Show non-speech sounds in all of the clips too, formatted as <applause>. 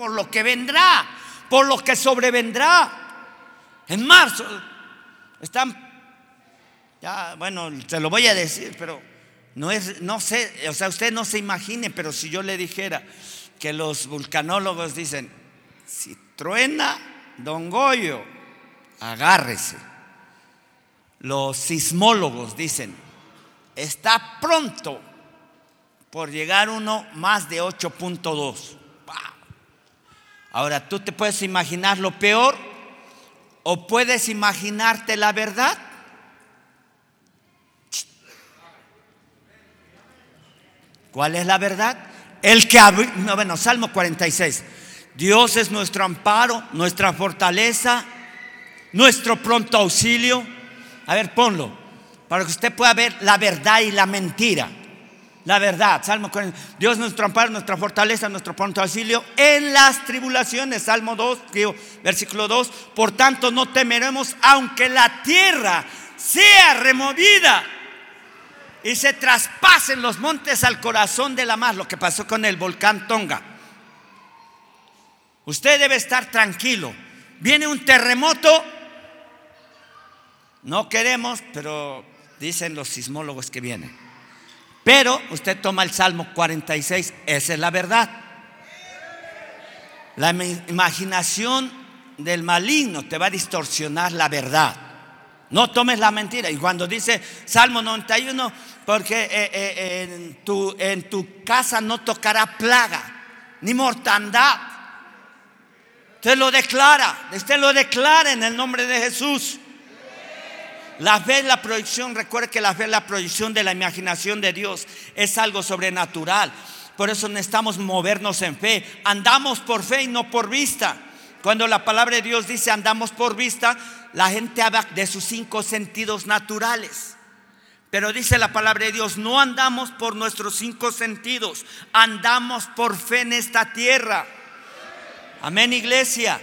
por lo que vendrá, por lo que sobrevendrá. En marzo están, ya, bueno, se lo voy a decir, pero no es, no sé, o sea, usted no se imagine, pero si yo le dijera que los vulcanólogos dicen, si truena Don Goyo, agárrese. Los sismólogos dicen, está pronto por llegar uno más de 8.2. Ahora, ¿tú te puedes imaginar lo peor o puedes imaginarte la verdad? ¿Cuál es la verdad? El que no, bueno, Salmo 46. Dios es nuestro amparo, nuestra fortaleza, nuestro pronto auxilio. A ver, ponlo, para que usted pueda ver la verdad y la mentira. La verdad, Salmo 46. Dios es nuestro amparo, nuestra fortaleza, nuestro pronto auxilio en las tribulaciones. Salmo 2, versículo 2. Por tanto, no temeremos aunque la tierra sea removida y se traspasen los montes al corazón de la mar, lo que pasó con el volcán Tonga. Usted debe estar tranquilo. Viene un terremoto, no queremos, pero dicen los sismólogos que vienen. Pero usted toma el Salmo 46, esa es la verdad. La imaginación del maligno te va a distorsionar la verdad. No tomes la mentira. Y cuando dice Salmo 91, porque eh, eh, en, tu, en tu casa no tocará plaga ni mortandad. Usted lo declara, usted lo declara en el nombre de Jesús. La fe es la proyección, recuerde que la fe es la proyección de la imaginación de Dios, es algo sobrenatural. Por eso necesitamos movernos en fe. Andamos por fe y no por vista. Cuando la palabra de Dios dice andamos por vista, la gente habla de sus cinco sentidos naturales. Pero dice la palabra de Dios, no andamos por nuestros cinco sentidos, andamos por fe en esta tierra. Amén, iglesia.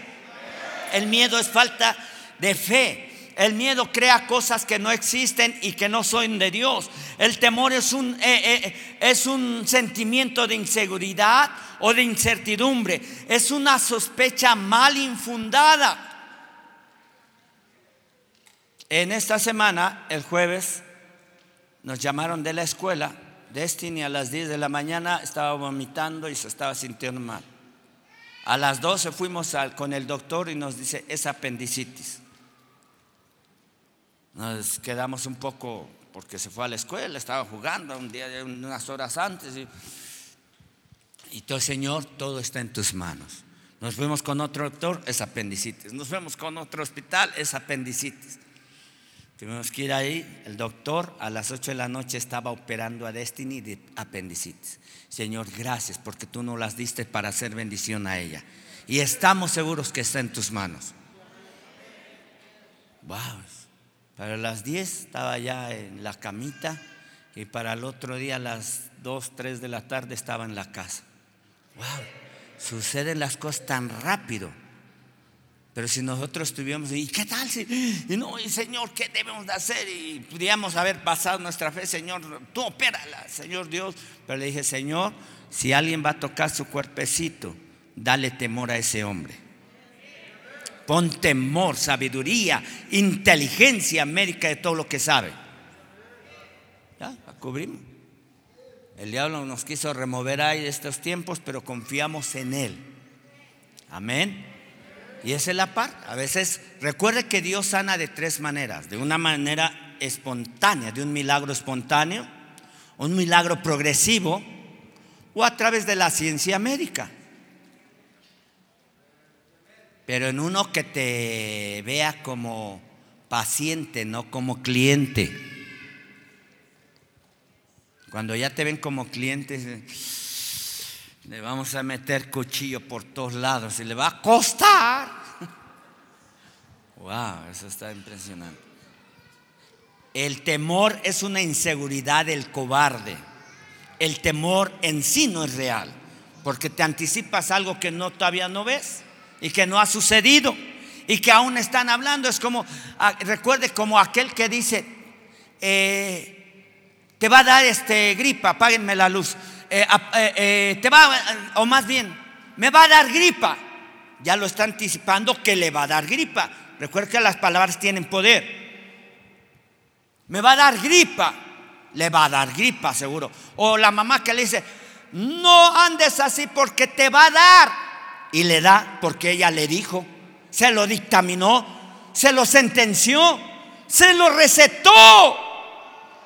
El miedo es falta de fe. El miedo crea cosas que no existen y que no son de Dios. El temor es un, eh, eh, es un sentimiento de inseguridad o de incertidumbre. Es una sospecha mal infundada. En esta semana, el jueves, nos llamaron de la escuela. Destiny a las 10 de la mañana estaba vomitando y se estaba sintiendo mal. A las 12 fuimos con el doctor y nos dice, es apendicitis. Nos quedamos un poco, porque se fue a la escuela, estaba jugando un día, unas horas antes. Y, y todo, Señor, todo está en tus manos. Nos fuimos con otro doctor, es apendicitis. Nos fuimos con otro hospital, es apendicitis. Tuvimos que ir ahí, el doctor a las 8 de la noche estaba operando a Destiny de apendicitis. Señor, gracias porque tú no las diste para hacer bendición a ella. Y estamos seguros que está en tus manos. Wow. Para las 10 estaba ya en la camita y para el otro día las 2, 3 de la tarde estaba en la casa. Wow. Suceden las cosas tan rápido. Pero si nosotros tuviéramos, ¿y qué tal? Si, y no, y Señor, ¿qué debemos de hacer? Y pudiéramos haber pasado nuestra fe, Señor, tú opérala, Señor Dios. Pero le dije, Señor, si alguien va a tocar su cuerpecito, dale temor a ese hombre. Pon temor, sabiduría, inteligencia médica de todo lo que sabe. Ya, la cubrimos. El diablo nos quiso remover ahí de estos tiempos, pero confiamos en Él. Amén. Y esa es la parte. A veces, recuerde que Dios sana de tres maneras. De una manera espontánea, de un milagro espontáneo, un milagro progresivo o a través de la ciencia médica. Pero en uno que te vea como paciente, no como cliente. Cuando ya te ven como cliente, le vamos a meter cuchillo por todos lados y le va a costar. <laughs> Wow, eso está impresionante. El temor es una inseguridad del cobarde. El temor en sí no es real, porque te anticipas algo que no todavía no ves y que no ha sucedido y que aún están hablando. Es como, recuerde, como aquel que dice, eh, te va a dar este gripa, apáguenme la luz. Eh, eh, te va, o más bien, me va a dar gripa. Ya lo está anticipando que le va a dar gripa. Recuerda que las palabras tienen poder. Me va a dar gripa. Le va a dar gripa, seguro. O la mamá que le dice, no andes así porque te va a dar. Y le da porque ella le dijo, se lo dictaminó, se lo sentenció, se lo recetó.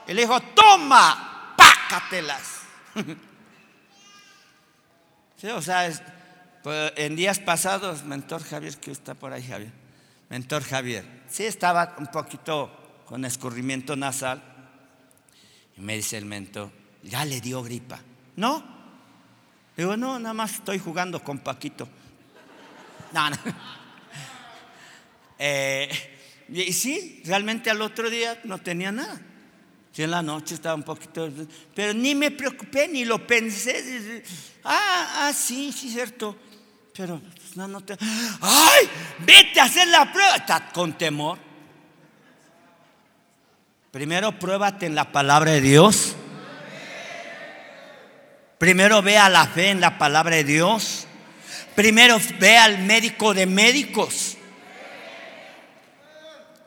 Y le dijo, toma, pácatelas. <laughs> sí, o sea, pues, en días pasados, mentor Javier, que está por ahí, Javier, mentor Javier, sí estaba un poquito con escurrimiento nasal. Y me dice el mentor, ya le dio gripa. ¿No? Digo, no, nada más estoy jugando con Paquito. No, no. Eh, y sí, realmente al otro día no tenía nada. Sí, en la noche estaba un poquito, pero ni me preocupé, ni lo pensé. Ah, ah, sí, sí, cierto. Pero pues, no, no te. ¡Ay! Vete a hacer la prueba. Con temor. Primero pruébate en la palabra de Dios. Primero vea la fe en la palabra de Dios. Primero ve al médico de médicos.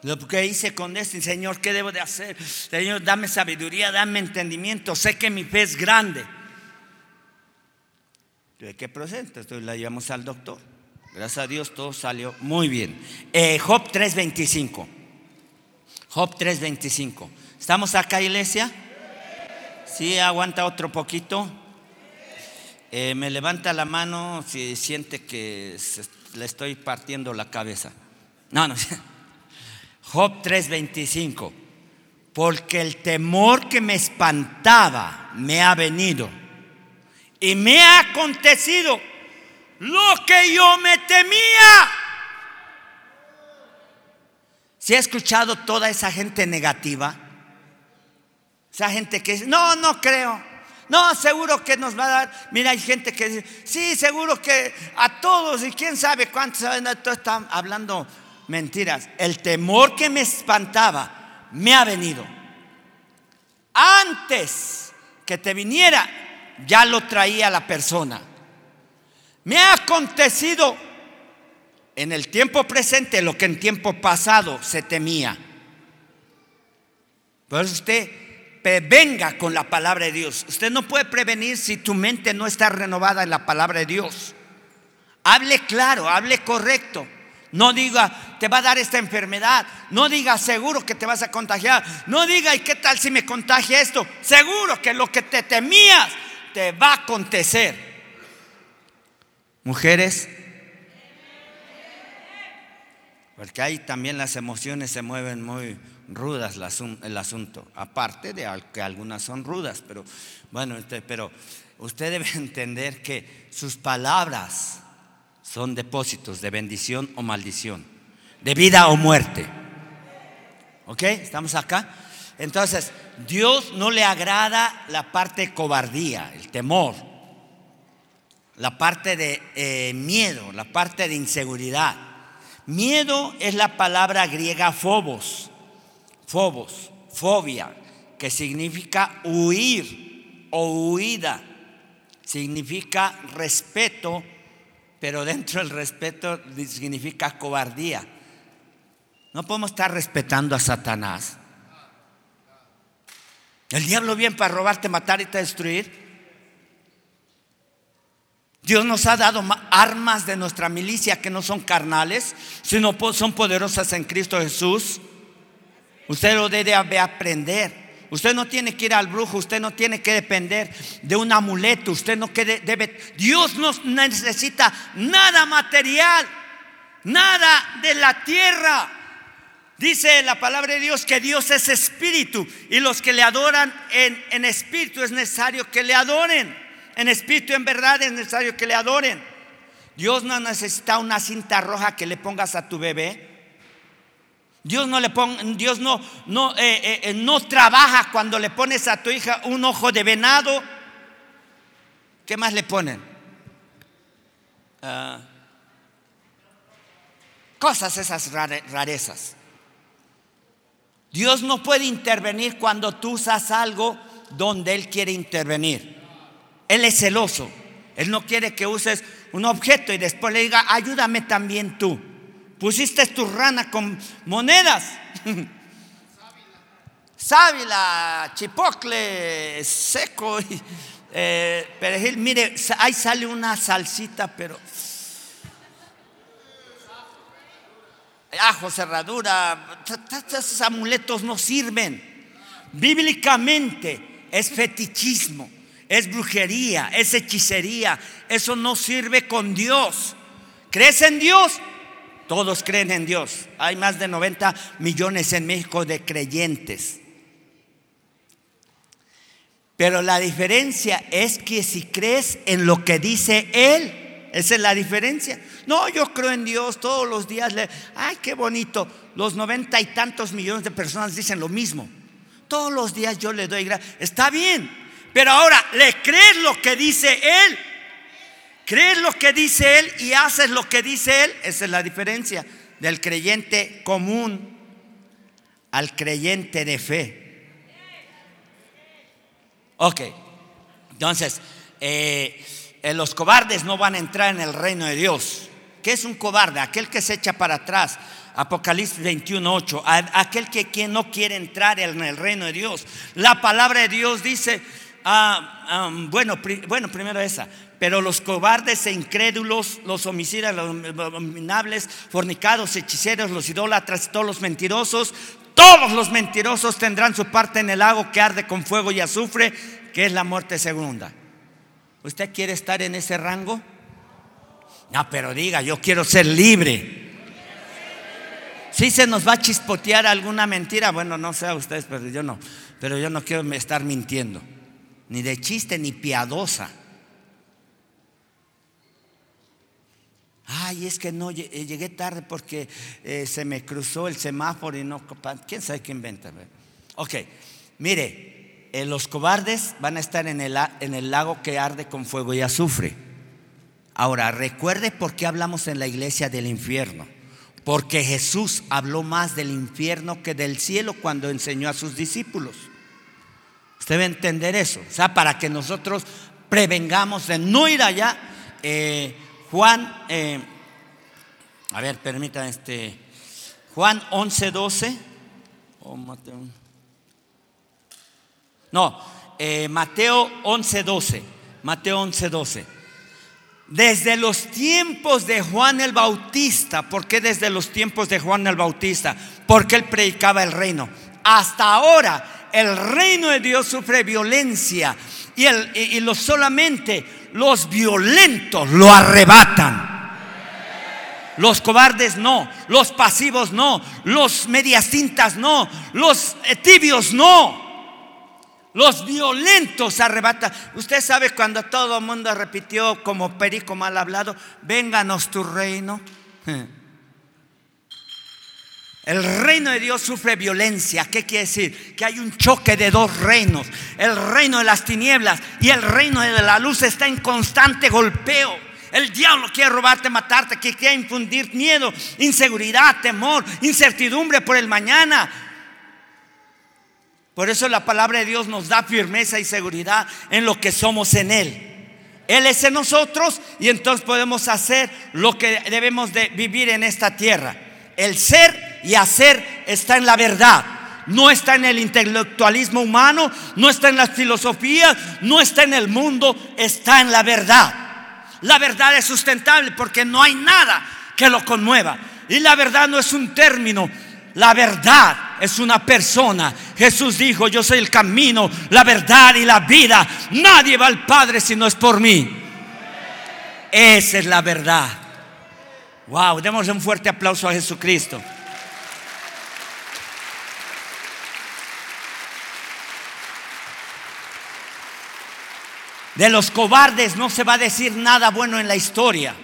Lo que hice con este, Señor, ¿qué debo de hacer? Señor, dame sabiduría, dame entendimiento. Sé que mi fe es grande. ¿De qué procede? Entonces la llevamos al doctor. Gracias a Dios todo salió muy bien. Eh, Job 3.25. Job 3.25. ¿Estamos acá, iglesia? Sí, aguanta otro poquito. Eh, me levanta la mano si siente que le estoy partiendo la cabeza. No, no. <laughs> Job 3:25. Porque el temor que me espantaba me ha venido y me ha acontecido lo que yo me temía. ¿Se ha escuchado toda esa gente negativa? Esa gente que dice, no, no creo. No, seguro que nos va a dar. Mira, hay gente que dice, sí, seguro que a todos y quién sabe cuántos están hablando mentiras. El temor que me espantaba me ha venido. Antes que te viniera, ya lo traía la persona. Me ha acontecido en el tiempo presente lo que en tiempo pasado se temía. Por eso usted venga con la palabra de Dios. Usted no puede prevenir si tu mente no está renovada en la palabra de Dios. Hable claro, hable correcto. No diga, te va a dar esta enfermedad. No diga, seguro que te vas a contagiar. No diga, ¿y qué tal si me contagia esto? Seguro que lo que te temías te va a acontecer. Mujeres, porque ahí también las emociones se mueven muy rudas el asunto. Aparte de que algunas son rudas, pero bueno, este, pero usted debe <laughs> entender que sus palabras son depósitos de bendición o maldición, de vida o muerte. ¿Ok? ¿Estamos acá? Entonces, Dios no le agrada la parte de cobardía, el temor, la parte de eh, miedo, la parte de inseguridad. Miedo es la palabra griega phobos, phobos, fobia, que significa huir o huida, significa respeto pero dentro del respeto significa cobardía. No podemos estar respetando a Satanás. El diablo viene para robarte, matar y destruir. Dios nos ha dado armas de nuestra milicia que no son carnales, sino son poderosas en Cristo Jesús. Usted lo debe aprender. Usted no tiene que ir al brujo, usted no tiene que depender de un amuleto, usted no debe, Dios no necesita nada material, nada de la tierra. Dice la palabra de Dios que Dios es espíritu y los que le adoran en, en espíritu es necesario que le adoren. En espíritu, en verdad es necesario que le adoren. Dios no necesita una cinta roja que le pongas a tu bebé. Dios no le Dios no, no, eh, eh, eh, no trabaja cuando le pones a tu hija un ojo de venado. ¿Qué más le ponen? Ah, cosas esas rarezas. Dios no puede intervenir cuando tú usas algo donde Él quiere intervenir. Él es celoso. Él no quiere que uses un objeto y después le diga, ayúdame también tú. Pusiste tu rana con monedas. Sábila, chipocle, seco, eh, perejil. Mire, ahí sale una salsita, pero ajo, cerradura, esos amuletos no sirven. Bíblicamente es fetichismo, es brujería, es hechicería. Eso no sirve con Dios. ¿Crees en Dios? Todos creen en Dios. Hay más de 90 millones en México de creyentes. Pero la diferencia es que si crees en lo que dice Él, esa es la diferencia. No, yo creo en Dios todos los días. Le, ay, qué bonito. Los noventa y tantos millones de personas dicen lo mismo. Todos los días yo le doy gracias. Está bien. Pero ahora, ¿le crees lo que dice Él? ¿Crees lo que dice Él y haces lo que dice Él? Esa es la diferencia del creyente común al creyente de fe. Ok. Entonces, eh, eh, los cobardes no van a entrar en el reino de Dios. ¿Qué es un cobarde? Aquel que se echa para atrás. Apocalipsis 21:8. Aquel que no quiere entrar en el reino de Dios. La palabra de Dios dice, ah, ah, bueno, bueno, primero esa. Pero los cobardes e incrédulos, los homicidas, los abominables, fornicados, hechiceros, los idólatras, todos los mentirosos, todos los mentirosos tendrán su parte en el lago que arde con fuego y azufre, que es la muerte segunda. ¿Usted quiere estar en ese rango? No, pero diga, yo quiero ser libre. Si se nos va a chispotear alguna mentira, bueno, no sé a ustedes, pero yo no. Pero yo no quiero estar mintiendo, ni de chiste ni piadosa. Ay, es que no eh, llegué tarde porque eh, se me cruzó el semáforo y no. ¿Quién sabe qué inventa? Ok, mire, eh, los cobardes van a estar en el, en el lago que arde con fuego y azufre. Ahora, recuerde por qué hablamos en la iglesia del infierno. Porque Jesús habló más del infierno que del cielo cuando enseñó a sus discípulos. Usted a entender eso. O sea, para que nosotros prevengamos de no ir allá. Eh, Juan, eh, a ver, permítanme este. Juan 11, 12. Oh, Mateo. No, eh, Mateo 11:12. Mateo 11:12. Desde los tiempos de Juan el Bautista, ¿por qué desde los tiempos de Juan el Bautista? Porque él predicaba el reino. Hasta ahora el reino de Dios sufre violencia y, el, y, solamente los violentos lo arrebatan. Los cobardes no, los pasivos no, los medias tintas no, los tibios no. Los violentos arrebatan. Usted sabe cuando todo el mundo repitió como perico mal hablado, vénganos tu reino. <laughs> El reino de Dios sufre violencia. ¿Qué quiere decir? Que hay un choque de dos reinos. El reino de las tinieblas y el reino de la luz está en constante golpeo. El diablo quiere robarte, matarte, quiere infundir miedo, inseguridad, temor, incertidumbre por el mañana. Por eso la palabra de Dios nos da firmeza y seguridad en lo que somos en Él. Él es en nosotros y entonces podemos hacer lo que debemos de vivir en esta tierra. El ser y hacer está en la verdad. No está en el intelectualismo humano, no está en las filosofías, no está en el mundo, está en la verdad. La verdad es sustentable porque no hay nada que lo conmueva. Y la verdad no es un término, la verdad es una persona. Jesús dijo, yo soy el camino, la verdad y la vida. Nadie va al Padre si no es por mí. Esa es la verdad. Wow, démosle un fuerte aplauso a Jesucristo. De los cobardes no se va a decir nada bueno en la historia.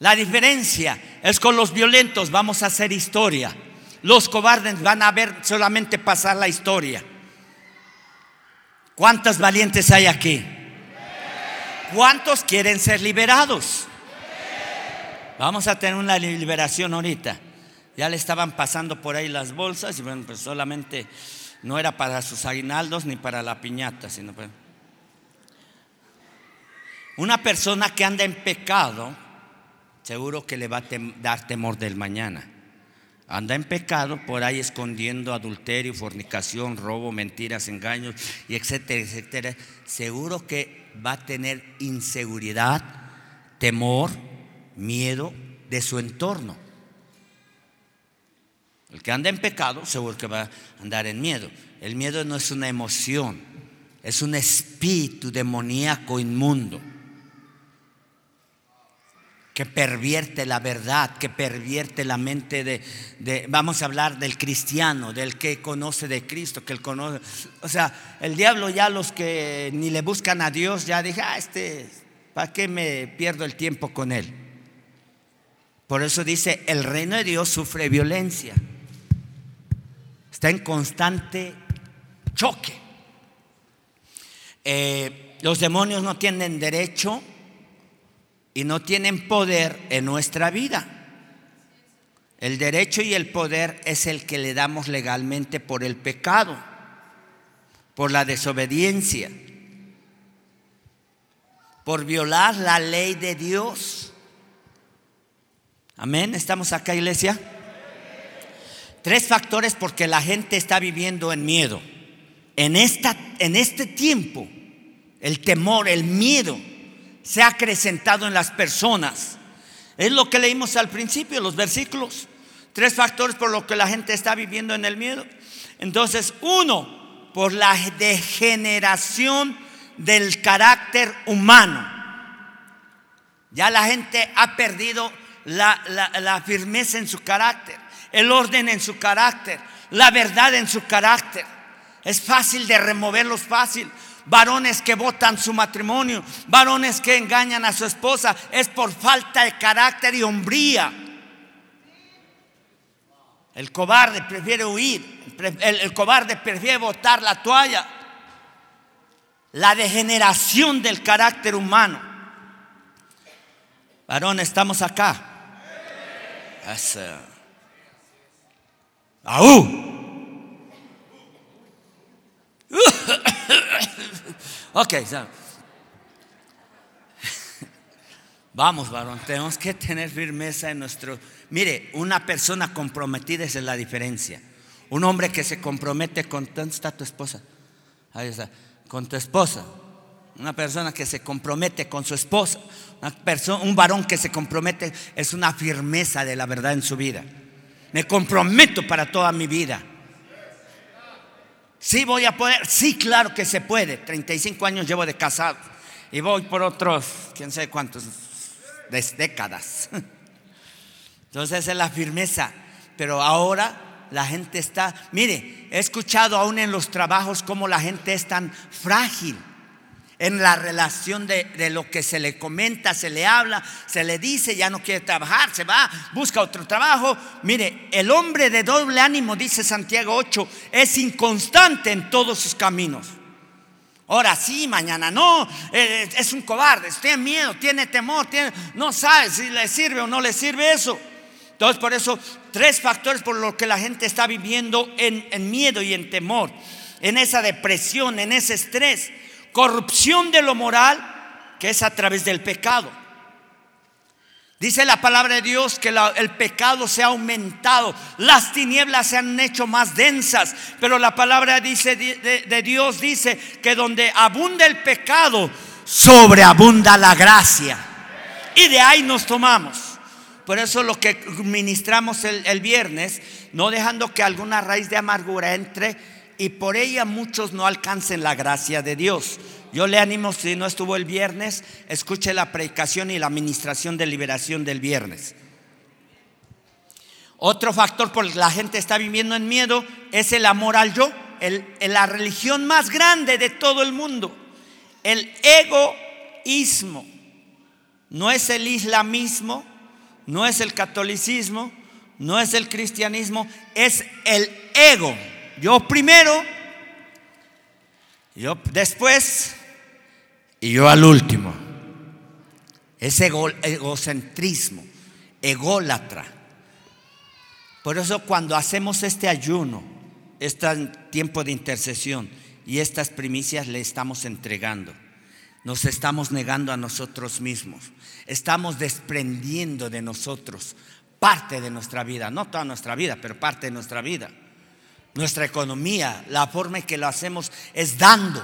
La diferencia es con los violentos vamos a hacer historia. Los cobardes van a ver solamente pasar la historia. ¿Cuántos valientes hay aquí? ¿Cuántos quieren ser liberados? Vamos a tener una liberación ahorita. Ya le estaban pasando por ahí las bolsas y bueno, pues solamente no era para sus aguinaldos ni para la piñata, sino para... Una persona que anda en pecado, seguro que le va a dar temor del mañana. Anda en pecado por ahí escondiendo adulterio, fornicación, robo, mentiras, engaños y etcétera, etcétera. Seguro que va a tener inseguridad, temor, miedo de su entorno. El que anda en pecado, seguro que va a andar en miedo. El miedo no es una emoción, es un espíritu demoníaco inmundo que pervierte la verdad, que pervierte la mente de, vamos a hablar del cristiano, del que conoce de Cristo, que él conoce. O sea, el diablo ya los que ni le buscan a Dios, ya dije, ah, este, ¿para qué me pierdo el tiempo con él? Por eso dice, el reino de Dios sufre violencia. Está en constante choque. Eh, los demonios no tienen derecho y no tienen poder en nuestra vida. El derecho y el poder es el que le damos legalmente por el pecado, por la desobediencia, por violar la ley de Dios. Amén. ¿Estamos acá, iglesia? Tres factores porque la gente está viviendo en miedo. En, esta, en este tiempo, el temor, el miedo se ha acrecentado en las personas. Es lo que leímos al principio, los versículos. Tres factores por lo que la gente está viviendo en el miedo. Entonces, uno, por la degeneración del carácter humano. Ya la gente ha perdido la, la, firmeza en su carácter, el orden en su carácter, la verdad en su carácter. Es fácil de removerlos fácil varones que votan su matrimonio, varones que engañan a su esposa, es por falta de carácter y hombría. El cobarde prefiere huir, el, cobarde prefiere botar la toalla. La degeneración del carácter humano. Varón, estamos acá. Ok, <laughs> vamos, varón, tenemos que tener firmeza en nuestro... Mire, una persona comprometida es la diferencia. Un hombre que se compromete con... ¿Dónde está tu esposa? Con tu esposa. Una persona que se compromete con su esposa. Una persona, un varón que se compromete es una firmeza de la verdad en su vida. Me comprometo para toda mi vida. Sí voy a poder, sí, claro que se puede. 35 años llevo de casado y voy por otros, quién sabe cuántos, décadas. <laughs> Entonces es la firmeza. Pero ahora la gente está, mire, he escuchado aún en los trabajos cómo la gente es tan frágil en la relación de, lo que se le comenta, se le habla, se le dice, ya no quiere trabajar, se va, busca otro trabajo. Mire, el hombre de doble ánimo, dice Santiago 8, es inconstante en todos sus caminos. Ahora sí, mañana no, eh, es un cobarde, tiene miedo, tiene temor, tiene, no sabe si le sirve o no le sirve eso. Entonces, por eso, tres factores por los que la gente está viviendo en, en miedo y en temor, en esa depresión, en ese estrés corrupción de lo moral, que es a través del pecado. Dice la palabra de Dios que el pecado se ha aumentado, las tinieblas se han hecho más densas, pero la palabra dice, de, Dios dice que donde abunda el pecado, sobreabunda la gracia. Y de ahí nos tomamos. Por eso lo que ministramos el viernes, no dejando que alguna raíz de amargura entre y por ella muchos no alcancen la gracia de Dios. Yo le animo, si no estuvo el viernes, escuche la predicación y la administración de liberación del viernes. Otro factor por el que la gente está viviendo en miedo es el amor al yo, la religión más grande de todo el mundo, el egoísmo. No es el islamismo, no es el catolicismo, no es el cristianismo, es el ego. Yo primero, yo después y yo al último. Ese egocentrismo, ególatra. Por eso cuando hacemos este ayuno, este tiempo de intercesión y estas primicias le estamos entregando. nos estamos negando a nosotros mismos. Estamos desprendiendo de nosotros parte de nuestra vida, no toda nuestra vida, pero parte de nuestra vida. Nuestra economía, la forma en que lo hacemos es dando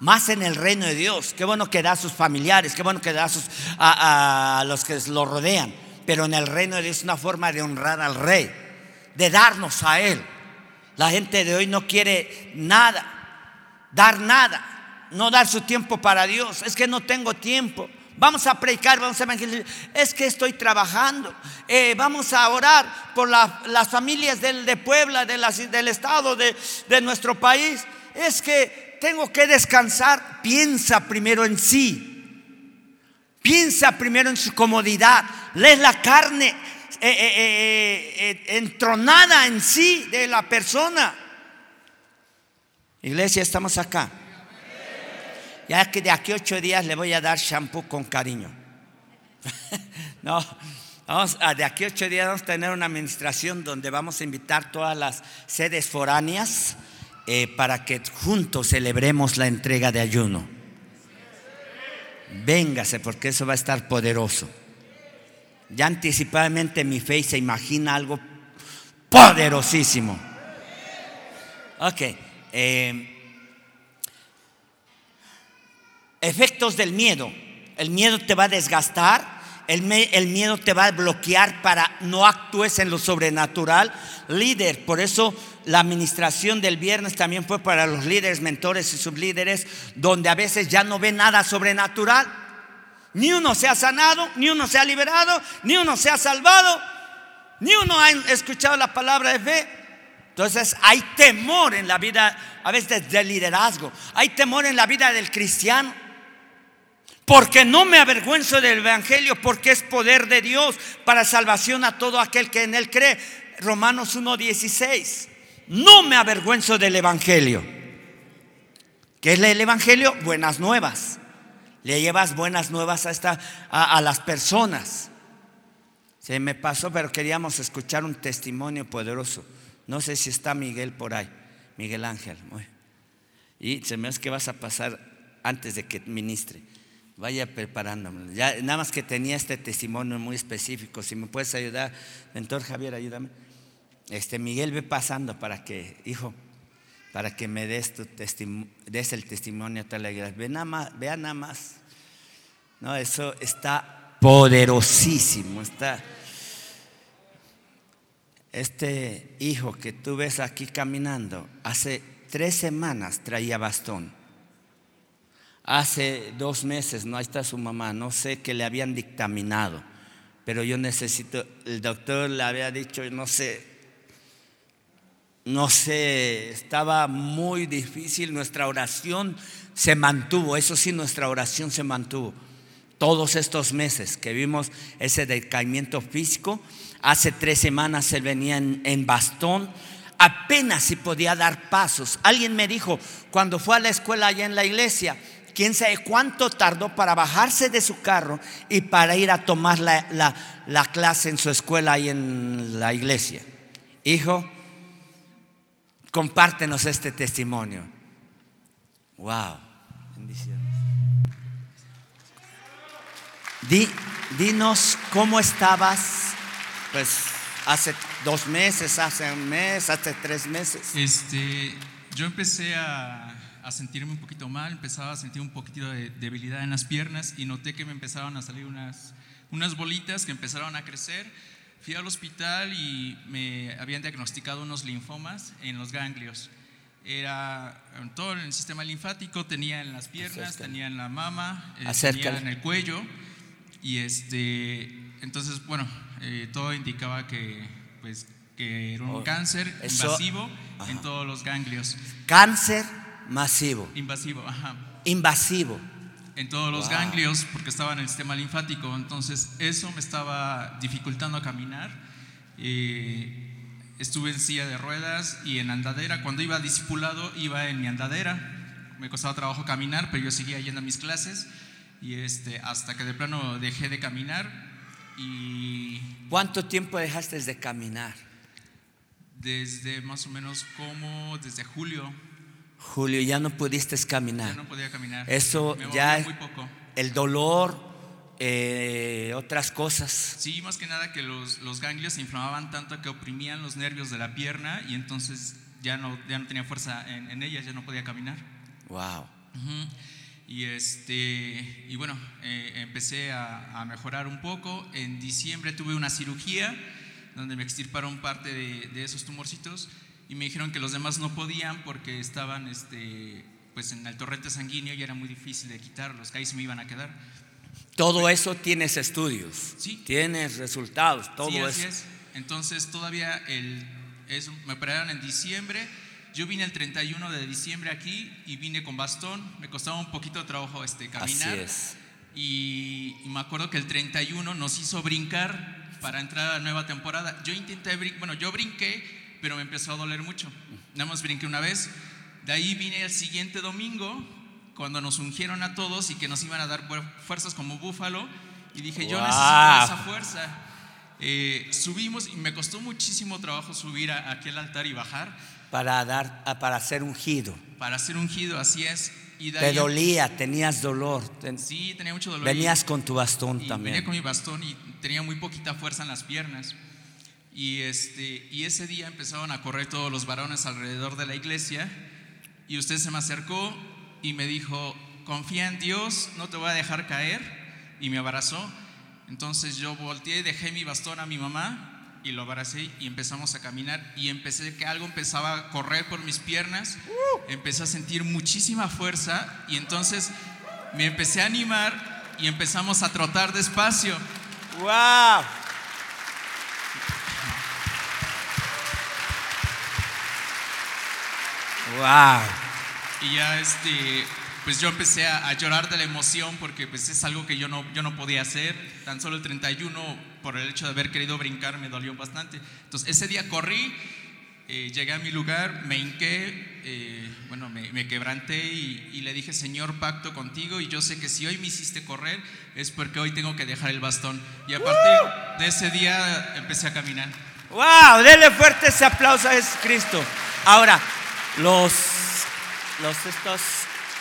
más en el reino de Dios. Qué bueno que da a sus familiares, qué bueno que da a, sus, a, a los que lo rodean. Pero en el reino de Dios es una forma de honrar al rey, de darnos a Él. La gente de hoy no quiere nada, dar nada, no dar su tiempo para Dios. Es que no tengo tiempo. Vamos a predicar, vamos a evangelizar. Es que estoy trabajando. Eh, vamos a orar por las familias de Puebla, de del estado, de, de nuestro país. Es que tengo que descansar. Piensa primero en sí. Piensa primero en su comodidad. Lees la carne eh, eh, entronada en sí de la persona. Iglesia, estamos acá. Ya que de aquí ocho días le voy a dar shampoo con cariño. <laughs> no, vamos a, de aquí ocho días vamos a tener una administración donde vamos a invitar todas las sedes foráneas eh, para que juntos celebremos la entrega de ayuno. Véngase porque eso va a estar poderoso. Ya anticipadamente mi fe se imagina algo poderosísimo. Ok. Eh, efectos del miedo. El miedo te va a desgastar, el, miedo te va a bloquear para no actúes en lo sobrenatural. Líder, por eso la administración del viernes también fue para los líderes, mentores y sublíderes, donde a veces ya no ve nada sobrenatural. Ni uno se ha sanado, ni uno se ha liberado, ni uno se ha salvado, ni uno ha escuchado la palabra de fe. Entonces hay temor en la vida, a veces del liderazgo, hay temor en la vida del cristiano. Porque no me avergüenzo del Evangelio, porque es poder de Dios para salvación a todo aquel que en él cree. Romanos 1.16. No me avergüenzo del Evangelio. ¿Qué es el Evangelio? Buenas nuevas. Le llevas buenas nuevas a, esta, a, las personas. Se me pasó, pero queríamos escuchar un testimonio poderoso. No sé si está Miguel por ahí, Miguel Ángel. Y se me hace que vas a pasar antes de que ministre. Vaya preparándome. Ya, nada más que tenía este testimonio muy específico. Si me puedes ayudar, mentor Javier, ayúdame. Este Miguel ve pasando para que, hijo, para que me des, tu des el testimonio a iglesia. Ve nada más, vea nada más. No, eso está poderosísimo. Está este hijo que tú ves aquí caminando, hace tres semanas traía bastón. Hace dos meses, no, ahí está su mamá, no sé qué le habían dictaminado, pero yo necesito, el doctor le había dicho, no sé, no sé, estaba muy difícil, nuestra oración se mantuvo, eso sí, nuestra oración se mantuvo. Todos estos meses que vimos ese decaimiento físico, hace tres semanas él venía en, en bastón, apenas si podía dar pasos. Alguien me dijo, cuando fue a la escuela allá en la iglesia, quién sabe cuánto tardó para bajarse de su carro y para ir a tomar la, clase en su escuela y en la iglesia. Hijo, compártenos este testimonio. Wow, bendiciones. dinos cómo estabas, pues hace dos meses, hace un mes, hace tres meses. Este, yo empecé a a sentirme un poquito mal, empezaba a sentir un poquito de debilidad en las piernas y noté que me empezaron a salir unas, unas bolitas que empezaron a crecer. Fui al hospital y me habían diagnosticado unos linfomas en los ganglios. Era en todo el sistema linfático, tenía en las piernas, tenía en la mama, eh, tenía en el cuello. Y este, entonces, bueno, eh, todo indicaba que, pues, que era un oh, cáncer invasivo en todos los ganglios. Cáncer Masivo. Invasivo, ajá. Invasivo. En todos los ganglios, porque estaba en el sistema linfático. Entonces, eso me estaba dificultando caminar. estuve en silla de ruedas y en andadera. Cuando iba discipulado, iba en mi andadera. Me costaba trabajo caminar, pero yo seguía yendo a mis clases. Y este, hasta que de plano dejé de caminar. Y. ¿Cuánto tiempo dejaste de caminar? Desde más o menos como desde julio Julio, ya no pudiste Ya caminar. no podía caminar. Eso Me ya muy poco. El dolor, eh, otras cosas. Sí, más que nada que los, los ganglios se inflamaban tanto que oprimían los nervios de la pierna y entonces ya no, ya no tenía fuerza en, en ellas, ya no podía caminar. Wow. Ujú. Y, este, y bueno, eh, empecé a, a mejorar un poco. En diciembre tuve una cirugía donde me extirparon parte de, de esos tumorcitos y me dijeron que los demás no podían porque estaban este, pues en el torrente sanguíneo y era muy difícil de quitarlos, que ahí se me iban a quedar. Todo eso tienes estudios. Sí. Tienes resultados. Todo sí, así eso. es. Entonces todavía el, es- me operaron en diciembre. Yo vine el 31 de diciembre aquí y vine con bastón. Me costaba un poquito de trabajo este, caminar. Así es. Y, y me acuerdo que el 31 nos hizo brincar para entrar a la nueva temporada. Yo intenté bueno, yo brinqué, pero me empezó a doler mucho. Nada más brinqué una vez. De ahí vine el siguiente domingo, cuando nos ungieron a todos y que nos iban a dar fu- fuerzas como búfalo. Y dije, yo necesito esa fuerza. Eh, subimos y me costó muchísimo trabajo subir a, aquí al altar y bajar Para dar, para ser ungido. para hacer ungido, así es. Y Te dolía, tenías dolor. ten- Sí, tenía mucho dolor. Venías con tu bastón y también. venía con mi bastón y tenía muy poquita fuerza en las piernas. Y, este, y ese día empezaron a correr todos los varones alrededor de la iglesia y usted se me acercó y me dijo, confía en Dios, no te voy a dejar caer. Y me abrazó. Entonces yo volteé, dejé mi bastón a mi mamá y lo abracé y empezamos a caminar y empecé que algo empezaba a correr por mis piernas. Empecé a sentir muchísima fuerza y entonces me empecé a animar y empezamos a trotar despacio. ¡Wow! ¡Wow! Y ya este, pues yo empecé a, a llorar de la emoción porque pues es algo que yo no, yo no podía hacer. Tan solo el 31 por el hecho de haber querido brincar me dolió bastante. Entonces ese día corrí, eh, llegué a mi lugar, me hinqué, eh, bueno, me, me quebranté y, y le dije, Señor, pacto contigo y yo sé que si hoy me hiciste correr es porque hoy tengo que dejar el bastón. Y a partir de ese día empecé a caminar. ¡Wow! Dele fuerte ese aplauso a Jesucristo. Ahora, los, los estos,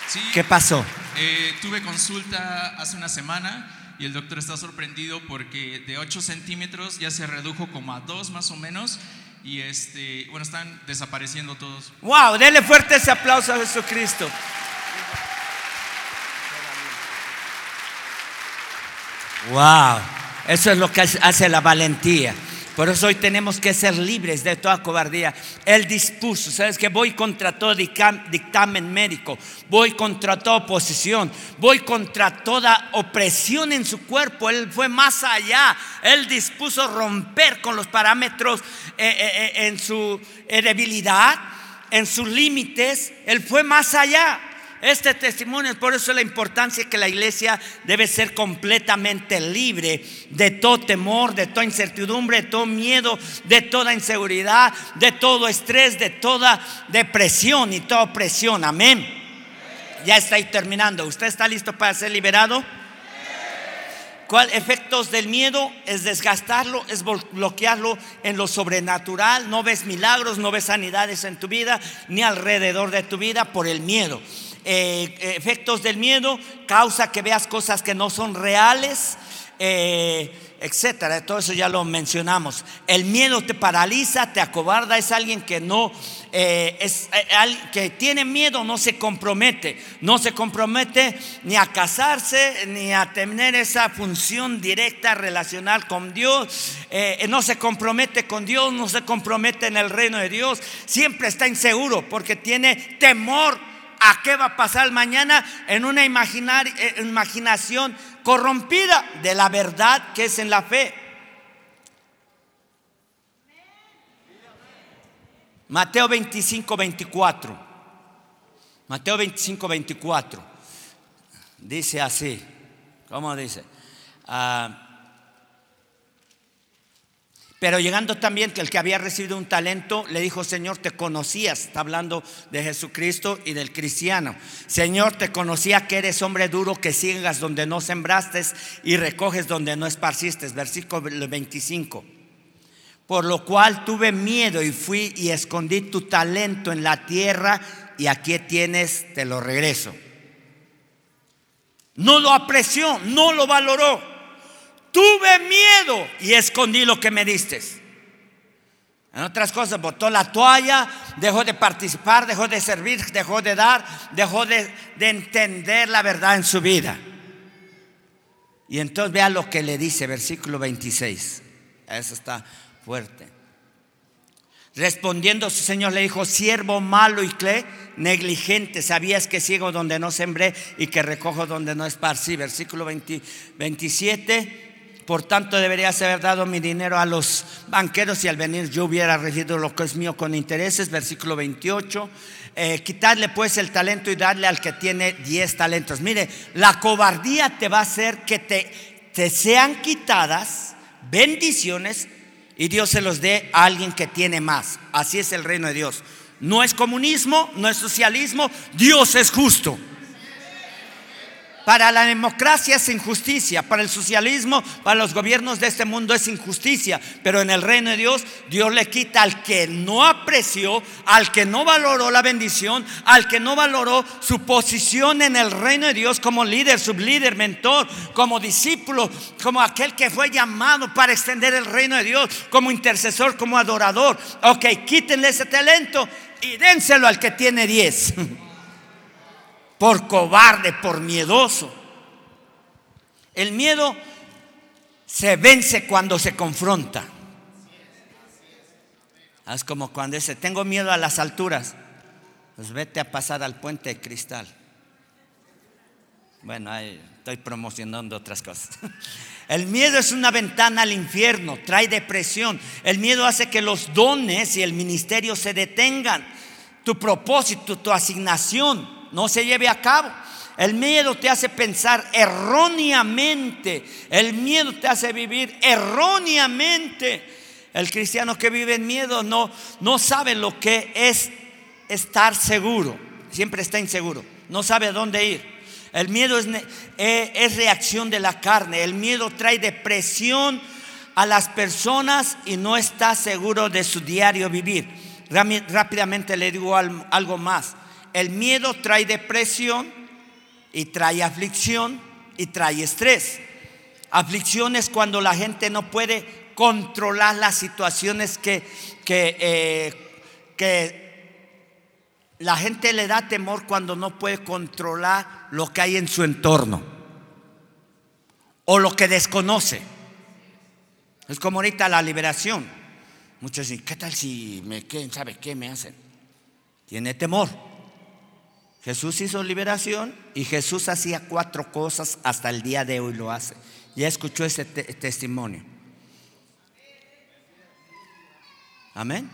Sí, ¿qué pasó? Eh, tuve consulta hace una semana y el doctor está sorprendido porque de 8 centímetros ya se redujo como a 2 más o menos y este, bueno, están desapareciendo todos. ¡Wow! Dele fuerte ese aplauso a Jesucristo. ¡Wow! Eso es lo que hace la valentía. Por eso hoy tenemos que ser libres de toda cobardía. Él dispuso, ¿sabes que Voy contra todo dictamen médico, voy contra toda oposición, voy contra toda opresión en su cuerpo. Él fue más allá. Él dispuso romper con los parámetros eh, eh, eh, en su debilidad, en sus límites. Él fue más allá. Este testimonio es por eso la importancia que la iglesia debe ser completamente libre de todo temor, de toda incertidumbre, de todo miedo, de toda inseguridad, de todo estrés, de toda depresión y toda opresión. Amén. Ya está ahí terminando. ¿Usted está listo para ser liberado? ¿Cuál efectos del miedo? Es desgastarlo, es blo- bloquearlo en lo sobrenatural. No ves milagros, no ves sanidades en tu vida, ni alrededor de tu vida por el miedo. Eh, efectos del miedo causa que veas cosas que no son reales, eh, etcétera. Todo eso ya lo mencionamos. El miedo te paraliza, te acobarda. Es alguien que no eh, es eh, que tiene miedo, no se compromete, no se compromete ni a casarse ni a tener esa función directa relacional con Dios. No se compromete con Dios, no se compromete en el reino de Dios. Siempre está inseguro porque tiene temor a qué va a pasar mañana en una eh, imaginación corrompida de la verdad que es en la fe. Mateo 25, 24. Mateo 25, 24. Dice así. ¿Cómo dice? Ah, pero llegando también que el que había recibido un talento le dijo, Señor, te conocías. Está hablando de Jesucristo y del cristiano. Señor, te conocía que eres hombre duro, que ciegas donde no sembraste y recoges donde no esparciste. Versículo 25. Por lo cual tuve miedo y fui y escondí tu talento en la tierra y aquí tienes, te lo regreso. No lo apreció, no lo valoró. Tuve miedo y escondí lo que me diste. En otras cosas, botó la toalla, dejó de participar, dejó de servir, dejó de dar, dejó de, de entender la verdad en su vida. Y entonces vea lo que le dice, versículo 26. Eso está fuerte. Respondiendo su señor le dijo, siervo malo y cle, negligente, sabías que ciego donde no sembré y que recojo donde no esparcí. Versículo 27. Por tanto, deberías haber dado mi dinero a los banqueros y al venir yo hubiera regido lo que es mío con intereses. Versículo 28. Eh, quitarle pues el talento y darle al que tiene 10 talentos. Mire, la cobardía te va a hacer que te, te sean quitadas bendiciones y Dios se los dé a alguien que tiene más. Así es el reino de Dios. No es comunismo, no es socialismo, Dios es justo. Para la democracia es injusticia, para el socialismo, para los gobiernos de este mundo es injusticia, pero en el reino de Dios, Dios le quita al que no apreció, al que no valoró la bendición, al que no valoró su posición en el reino de Dios como líder, sublíder, mentor, como discípulo, como aquel que fue llamado para extender el reino de Dios, como intercesor, como adorador. Ok, quítenle ese talento y dénselo al que tiene diez. <laughs> por cobarde, por miedoso. El miedo se vence cuando se confronta. Es como cuando dice, tengo miedo a las alturas. Pues vete a pasar al puente de cristal. Bueno, ahí estoy promocionando otras cosas. <laughs> El miedo es una ventana al infierno, trae depresión. El miedo hace que los dones y el ministerio se detengan. Tu propósito, tu asignación no se lleve a cabo. El miedo te hace pensar erróneamente. El miedo te hace vivir erróneamente. El cristiano que vive en miedo no, no sabe lo que es estar seguro. Siempre está inseguro. No sabe a dónde ir. El miedo es, eh, es reacción de la carne. El miedo trae depresión a las personas y no está seguro de su diario vivir. Rápidamente le digo algo más. El miedo trae depresión y trae aflicción y trae estrés. Aflicción es cuando la gente no puede controlar las situaciones que, que, eh, que la gente le da temor cuando no puede controlar lo que hay en su entorno o lo que desconoce. Es como ahorita la liberación. Muchos dicen, ¿qué tal si me, quién sabe qué me hacen? Tiene temor. Jesús hizo liberación y Jesús hacía cuatro cosas hasta el día de hoy lo hace. Ya escuchó ese testimonio. Amén.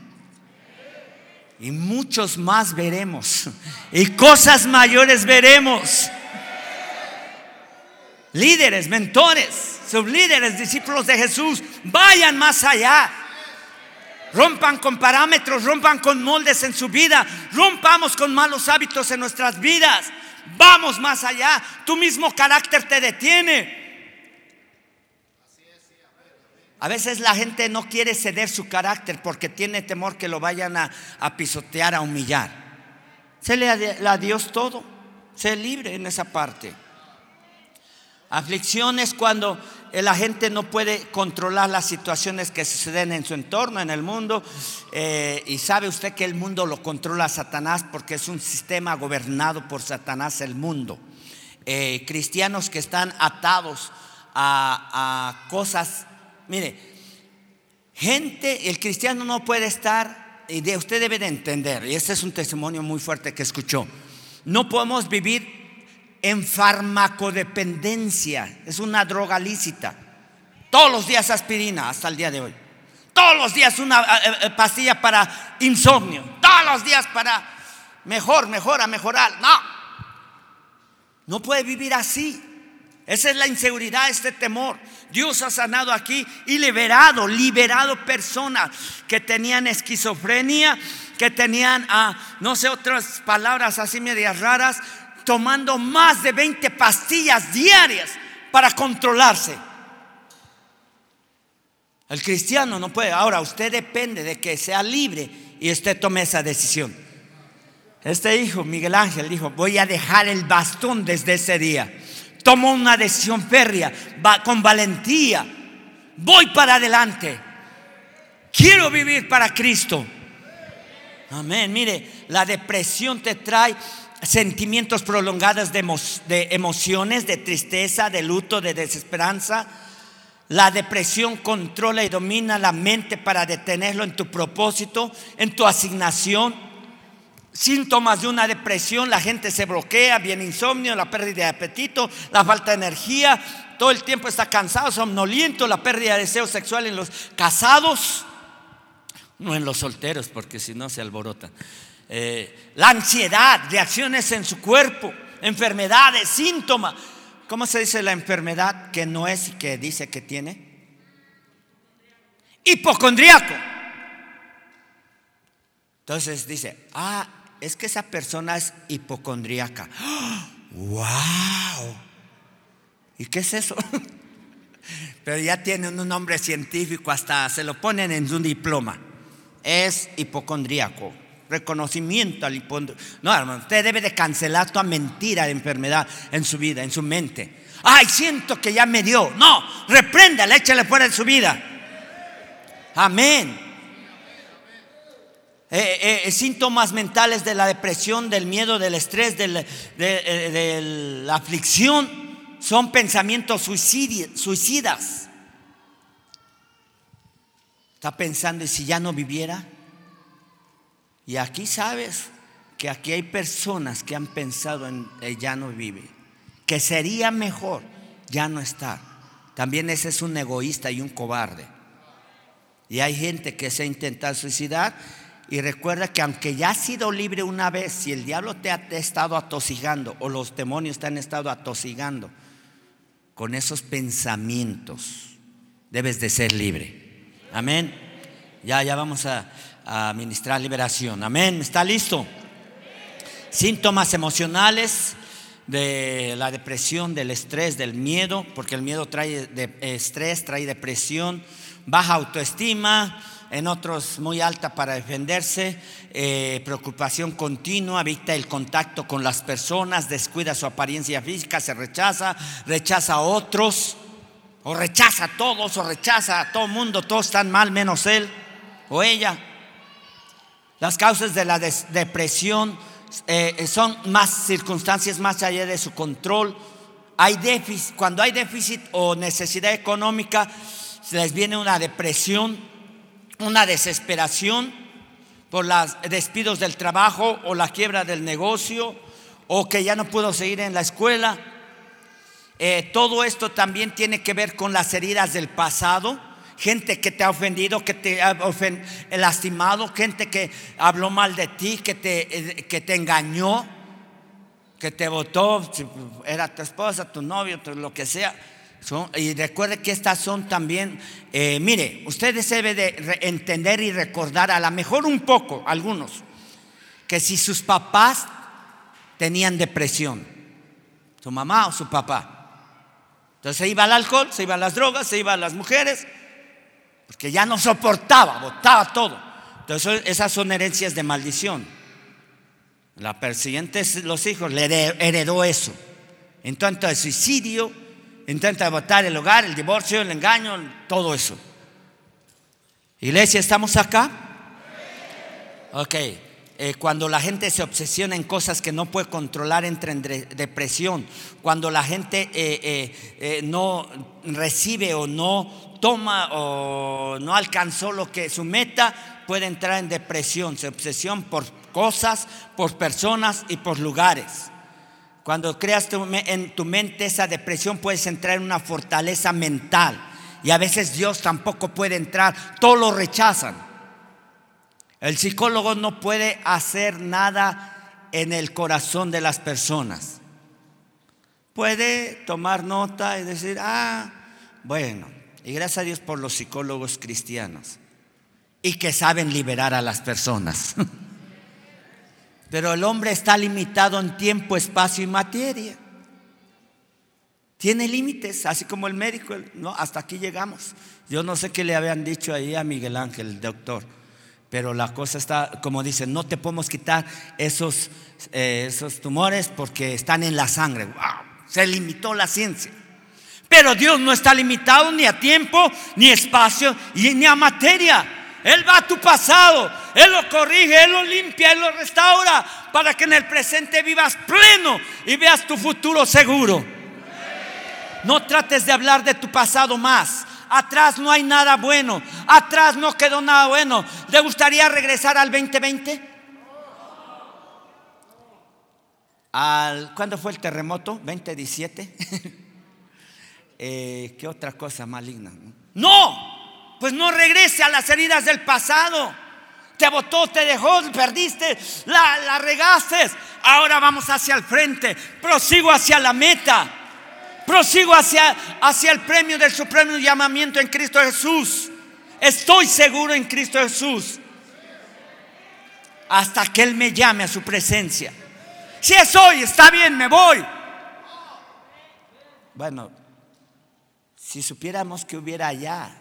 Y muchos más veremos. Y cosas mayores veremos. Líderes, mentores, sublíderes, discípulos de Jesús, vayan más allá rompan con parámetros, rompan con moldes en su vida, rompamos con malos hábitos en nuestras vidas. Vamos más allá, tu mismo carácter te detiene. A veces la gente no quiere ceder su carácter porque tiene temor que lo vayan a, pisotear, a humillar. Se le a Dios todo, sé libre en esa parte. Aflicciones cuando la gente no puede controlar las situaciones que suceden en su entorno, en el mundo. Eh, y sabe usted que el mundo lo controla Satanás porque es un sistema gobernado por Satanás el mundo. Eh, cristianos que están atados a, cosas. Mire, gente, el cristiano no puede estar, y de, usted debe de entender, y este es un testimonio muy fuerte que escuchó. No podemos vivir en farmacodependencia. Es una droga lícita. Todos los días aspirina hasta el día de hoy. Todos los días una eh, eh, pastilla para insomnio. Todos los días para mejor, mejor, a mejorar. No. No puede vivir así. Esa es la inseguridad, este temor. Dios ha sanado aquí y liberado, liberado personas que tenían esquizofrenia, que tenían, ah, no sé, otras palabras así medias raras, tomando más de 20 pastillas diarias para controlarse. El cristiano no puede. Ahora, usted depende de que sea libre y usted tome esa decisión. Este hijo, Miguel Ángel, dijo, voy a dejar el bastón desde ese día. Tomó una decisión férrea, va con valentía. Voy para adelante. Quiero vivir para Cristo. Amén. Mire, la depresión te trae sentimientos prolongados de, emociones, de tristeza, de luto, de desesperanza. La depresión controla y domina la mente para detenerlo en tu propósito, en tu asignación síntomas de una depresión, la gente se bloquea, viene insomnio, la pérdida de apetito, la falta de energía, todo el tiempo está cansado, somnoliento, la pérdida de deseo sexual en los casados, no en los solteros, porque si no se alborota. Eh, la ansiedad, reacciones en su cuerpo, enfermedades, síntomas. ¿Cómo se dice la enfermedad que no es y que dice que tiene? Hipocondríaco. Entonces dice, ah, es que esa persona es hipocondríaca. ¡Wow! ¿Y qué es eso? <laughs> Pero ya tienen un nombre científico, hasta se lo ponen en su diploma. Es hipocondríaco. Reconocimiento al. No, hermano, usted debe de cancelar toda mentira de enfermedad en su vida, en su mente. Ay, siento que ya me dio. No, repréndale, échale fuera de su vida. Amén. Eh, eh, síntomas mentales de la depresión, del miedo, del estrés, de, eh, la aflicción, son pensamientos suicidas. Está pensando, ¿y si ya no viviera? Y aquí sabes que aquí hay personas que han pensado en ya no vive, que sería mejor ya no estar. También ese es un egoísta y un cobarde. Y hay gente que se ha intentado suicidar y recuerda que aunque ya has sido libre una vez, si el diablo te ha, estado atosigando o los demonios te han estado atosigando, con esos pensamientos debes de ser libre. Amén. Ya, ya vamos a, a ministrar liberación. Amén. ¿Está listo? Síntomas emocionales de la depresión, del estrés, del miedo, porque el miedo trae estrés, trae depresión, baja autoestima, en otros muy alta para defenderse, eh, preocupación continua, evita el contacto con las personas, descuida su apariencia física, se rechaza, rechaza a otros, o rechaza a todos, o rechaza a todo mundo, todos están mal menos él o ella. Las causas de la depresión eh, son más circunstancias más allá de su control. Hay déficit, cuando hay déficit o necesidad económica, les viene una depresión una desesperación por los despidos del trabajo o la quiebra del negocio o que ya no puedo seguir en la escuela. Eh, todo esto también tiene que ver con las heridas del pasado. Gente que te ha ofendido, que te ha lastimado, gente que habló mal de ti, que te, eh, que te engañó, que te votó, era tu esposa, tu novio, lo que sea. Y recuerde que estas son también, eh, mire, ustedes deben de entender y recordar a lo mejor un poco, algunos, que si sus papás tenían depresión, su mamá o su papá, entonces se iba al alcohol, se iba a las drogas, se iba a las mujeres, porque ya no soportaba, botaba todo. Entonces esas son herencias de maldición. La persiguiente, los hijos, le heredó eso. Entonces el suicidio intenta votar el hogar, el divorcio, el engaño, todo eso. Iglesia, ¿estamos acá? Ok. Eh, cuando la gente se obsesiona en cosas que no puede controlar, entra en depresión. Cuando la gente eh, eh, no recibe o no toma o no alcanzó lo que su meta, puede entrar en depresión. Se obsesiona por cosas, por personas y por lugares. Cuando creas en tu mente esa depresión, puedes entrar en una fortaleza mental. Y a veces Dios tampoco puede entrar. Todos lo rechazan. El psicólogo no puede hacer nada en el corazón de las personas. Puede tomar nota y decir, ah, bueno, y gracias a Dios por los psicólogos cristianos y que saben liberar a las personas. <laughs> Pero el hombre está limitado en tiempo, espacio y materia. Tiene límites, así como el médico, no, hasta aquí llegamos. Yo no sé qué le habían dicho ahí a Miguel Ángel, el doctor, Pero la cosa está, como dicen, no te podemos quitar esos, eh, esos tumores porque están en la sangre. ¡Wow! Se limitó la ciencia. Pero Dios no está limitado ni a tiempo, ni espacio, ni a materia. Él va a tu pasado, Él lo corrige, Él lo limpia, Él lo restaura para que en el presente vivas pleno y veas tu futuro seguro. No trates de hablar de tu pasado más. Atrás no hay nada bueno. Atrás no quedó nada bueno. ¿Le gustaría regresar al 2020? Al, ¿Cuándo fue el terremoto? ¿2017? <laughs> Eh, ¿Qué otra cosa maligna? No, pues no regrese a las heridas del pasado. Te votó, te dejó, perdiste, la, la regaste. Ahora vamos hacia el frente. Prosigo hacia la meta. Prosigo hacia, hacia el premio del supremo llamamiento en Cristo Jesús. Estoy seguro en Cristo Jesús. Hasta que Él me llame a su presencia. Si es hoy, está bien, me voy. Bueno, si supiéramos que hubiera allá.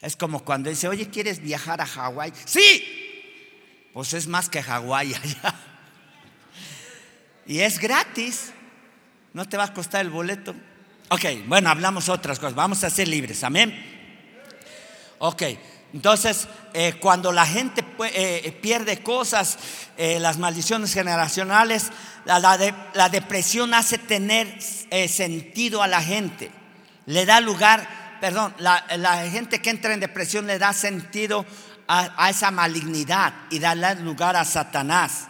Es como cuando dice, oye, ¿quieres viajar a Hawái? Sí. Pues es más que Hawái allá. <laughs> Y es gratis. No te va a costar el boleto. Ok, bueno, hablamos otras cosas. Vamos a ser libres. Amén. Ok, entonces eh, cuando la gente eh, pierde cosas, eh, las maldiciones generacionales, la, depresión hace tener sentido a la gente. Le da lugar, perdón, la, gente que entra en depresión le da sentido a, esa malignidad y da lugar a Satanás.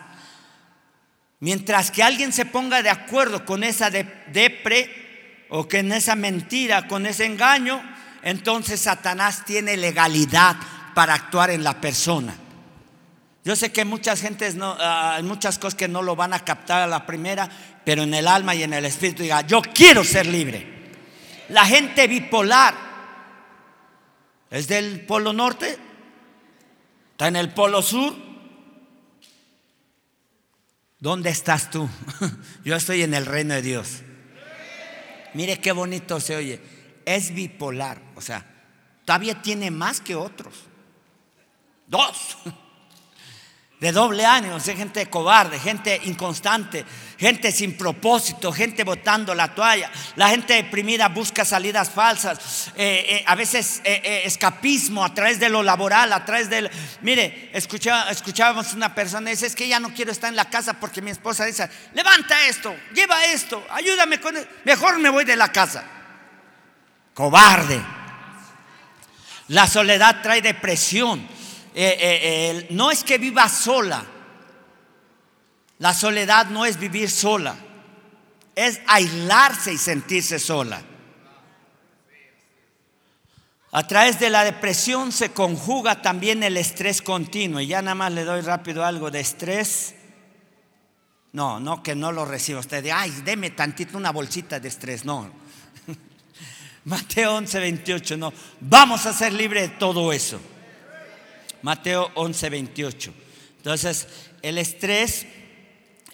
Mientras que alguien se ponga de acuerdo con esa depre o con esa mentira, con ese engaño, entonces Satanás tiene legalidad para actuar en la persona. Yo sé que muchas gentes no, ah, hay muchas cosas que no lo van a captar a la primera, pero en el alma y en el espíritu diga, yo quiero ser libre. La gente bipolar es del polo norte, está en el polo sur, ¿Dónde estás tú? <laughs> Yo estoy en el reino de Dios. Mire qué bonito se oye. Es bipolar, o sea, todavía tiene más que otros. Dos de doble ánimo, gente cobarde, gente inconstante, gente sin propósito, gente botando la toalla. La gente deprimida busca salidas falsas, eh, eh, a veces eh, escapismo a través de lo laboral, a través del... Mire, escuchábamos una persona dice, es que ya no quiero estar en la casa porque mi esposa dice, levanta esto, lleva esto, ayúdame con... Esto. Mejor me voy de la casa. Cobarde. La soledad trae depresión eh, eh, no es que viva sola. La soledad no es vivir sola, es aislarse y sentirse sola. A través de la depresión se conjuga también el estrés continuo. Y ya nada más le doy rápido algo de estrés. No, no que no lo reciba usted. Ay, deme tantito una bolsita de estrés. No. <laughs> Mateo 11, 28. No. Vamos a ser libres de todo eso. Mateo 11, 28. Entonces, el estrés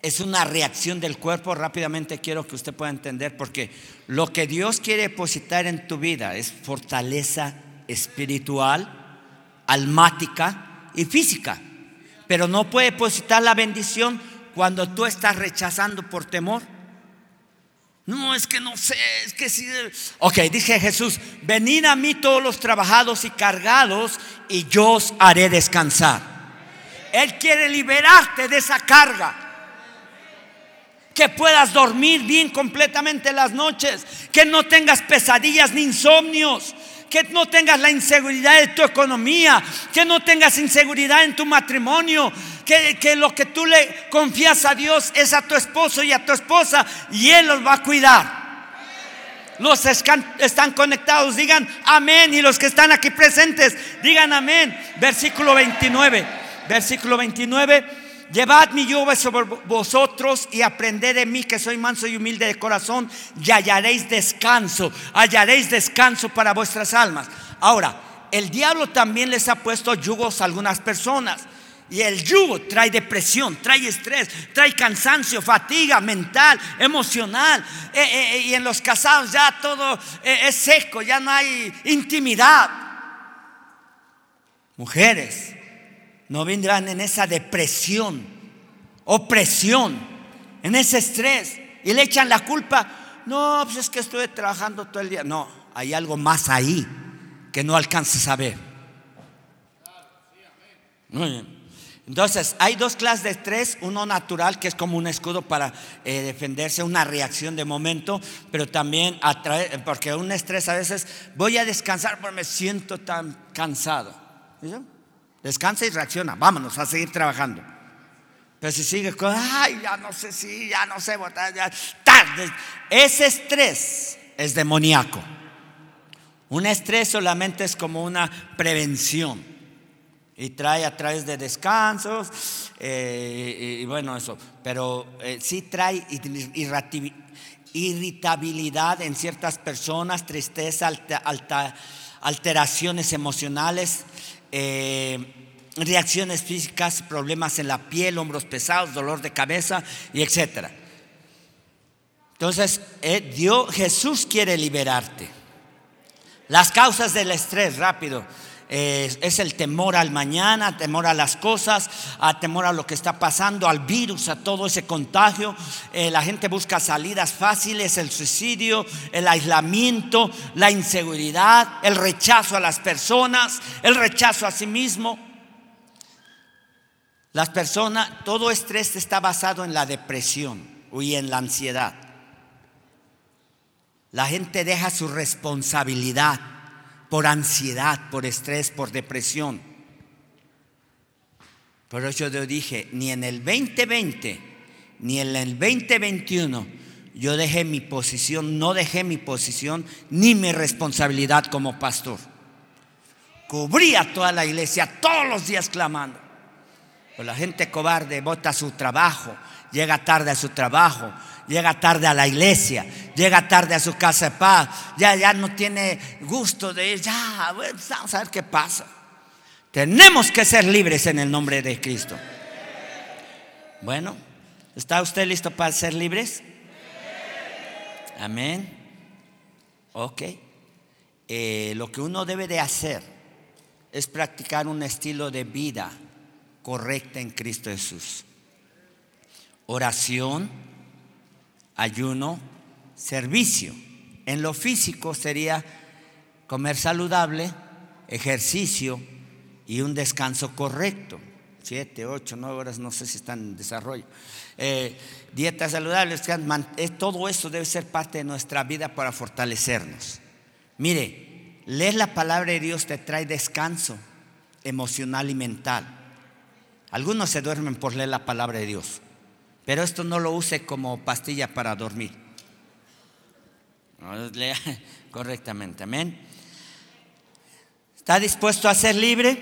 es una reacción del cuerpo. Rápidamente quiero que usted pueda entender porque lo que Dios quiere depositar en tu vida es fortaleza espiritual, almática y física. Pero no puede depositar la bendición cuando tú estás rechazando por temor. No, es que no sé, es que sí. Ok, dice Jesús, venid a mí todos los trabajados y cargados y yo os haré descansar. Él quiere liberarte de esa carga. Que puedas dormir bien completamente las noches. Que no tengas pesadillas ni insomnios que no tengas la inseguridad de tu economía, que no tengas inseguridad en tu matrimonio, que, lo que tú le confías a Dios es a tu esposo y a tu esposa y Él los va a cuidar. Los están conectados, digan amén. Y los que están aquí presentes, digan amén. Versículo 29. Versículo 29. Llevad mi yugo sobre vosotros y aprended de mí que soy manso y humilde de corazón y hallaréis descanso, hallaréis descanso para vuestras almas. Ahora, el diablo también les ha puesto yugos a algunas personas. Y el yugo trae depresión, trae estrés, trae cansancio, fatiga mental, emocional. Eh, eh, eh, y en los casados ya todo es seco, ya no hay intimidad. mujeres, no vendrán en esa depresión, opresión, en ese estrés y le echan la culpa. No, pues es que estuve trabajando todo el día. No, hay algo más ahí que no alcances a ver. Muy bien. Entonces, hay dos clases de estrés, uno natural, que es como un escudo para eh, defenderse, una reacción de momento, pero también atrae, porque un estrés a veces, voy a descansar porque me siento tan cansado. Descansa y reacciona, vámonos a seguir trabajando. Pero si sigue con, ay, ya no sé si, ya no sé ya, tarde. Ese estrés es demoníaco. Un estrés solamente es como una prevención y trae a través de descansos eh, y, bueno eso, pero eh, sí trae irritabilidad en ciertas personas, tristeza, alteraciones emocionales, eh, reacciones físicas, problemas en la piel, hombros pesados, dolor de cabeza y etcétera. Entonces, Dios, Jesús quiere liberarte. Las causas del estrés, rápido. Es el temor al mañana, temor a las cosas, a temor a lo que está pasando, al virus, a todo ese contagio. Eh, la gente busca salidas fáciles, el suicidio, el aislamiento, la inseguridad, el rechazo a las personas, el rechazo a sí mismo. Las personas, todo estrés está basado en la depresión y en la ansiedad. La gente deja su responsabilidad por ansiedad, por estrés, por depresión. Por eso yo dije, ni en el 2020, ni en el 2021, yo dejé mi posición, no dejé mi posición, ni mi responsabilidad como pastor. Cubría toda la iglesia todos los días clamando. Pero la gente cobarde bota su trabajo, llega tarde a su trabajo, llega tarde a la iglesia, llega tarde a su casa de paz, ya, ya no tiene gusto de ir, ya, vamos a ver qué pasa. Tenemos que ser libres en el nombre de Cristo. Bueno, ¿está usted listo para ser libres? Amén. Ok. Eh, lo que uno debe de hacer es practicar un estilo de vida correcta en Cristo Jesús. Oración, ayuno, servicio. En lo físico sería comer saludable, ejercicio y un descanso correcto. Siete, ocho, nueve horas, no sé si están en desarrollo. Eh, dieta saludable, todo eso debe ser parte de nuestra vida para fortalecernos. Mire, leer la palabra de Dios te trae descanso emocional y mental. Algunos se duermen por leer la palabra de Dios. Pero esto no lo use como pastilla para dormir. Lea <laughs> correctamente, amén. ¿Está dispuesto a ser libre?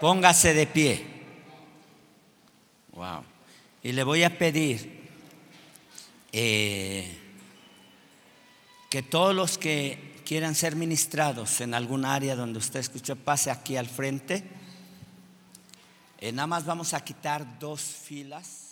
Póngase de pie. Wow. Y le voy a pedir eh, que todos los que quieran ser ministrados en algún área donde usted escuchó, pase aquí al frente. Eh, nada más vamos a quitar dos filas.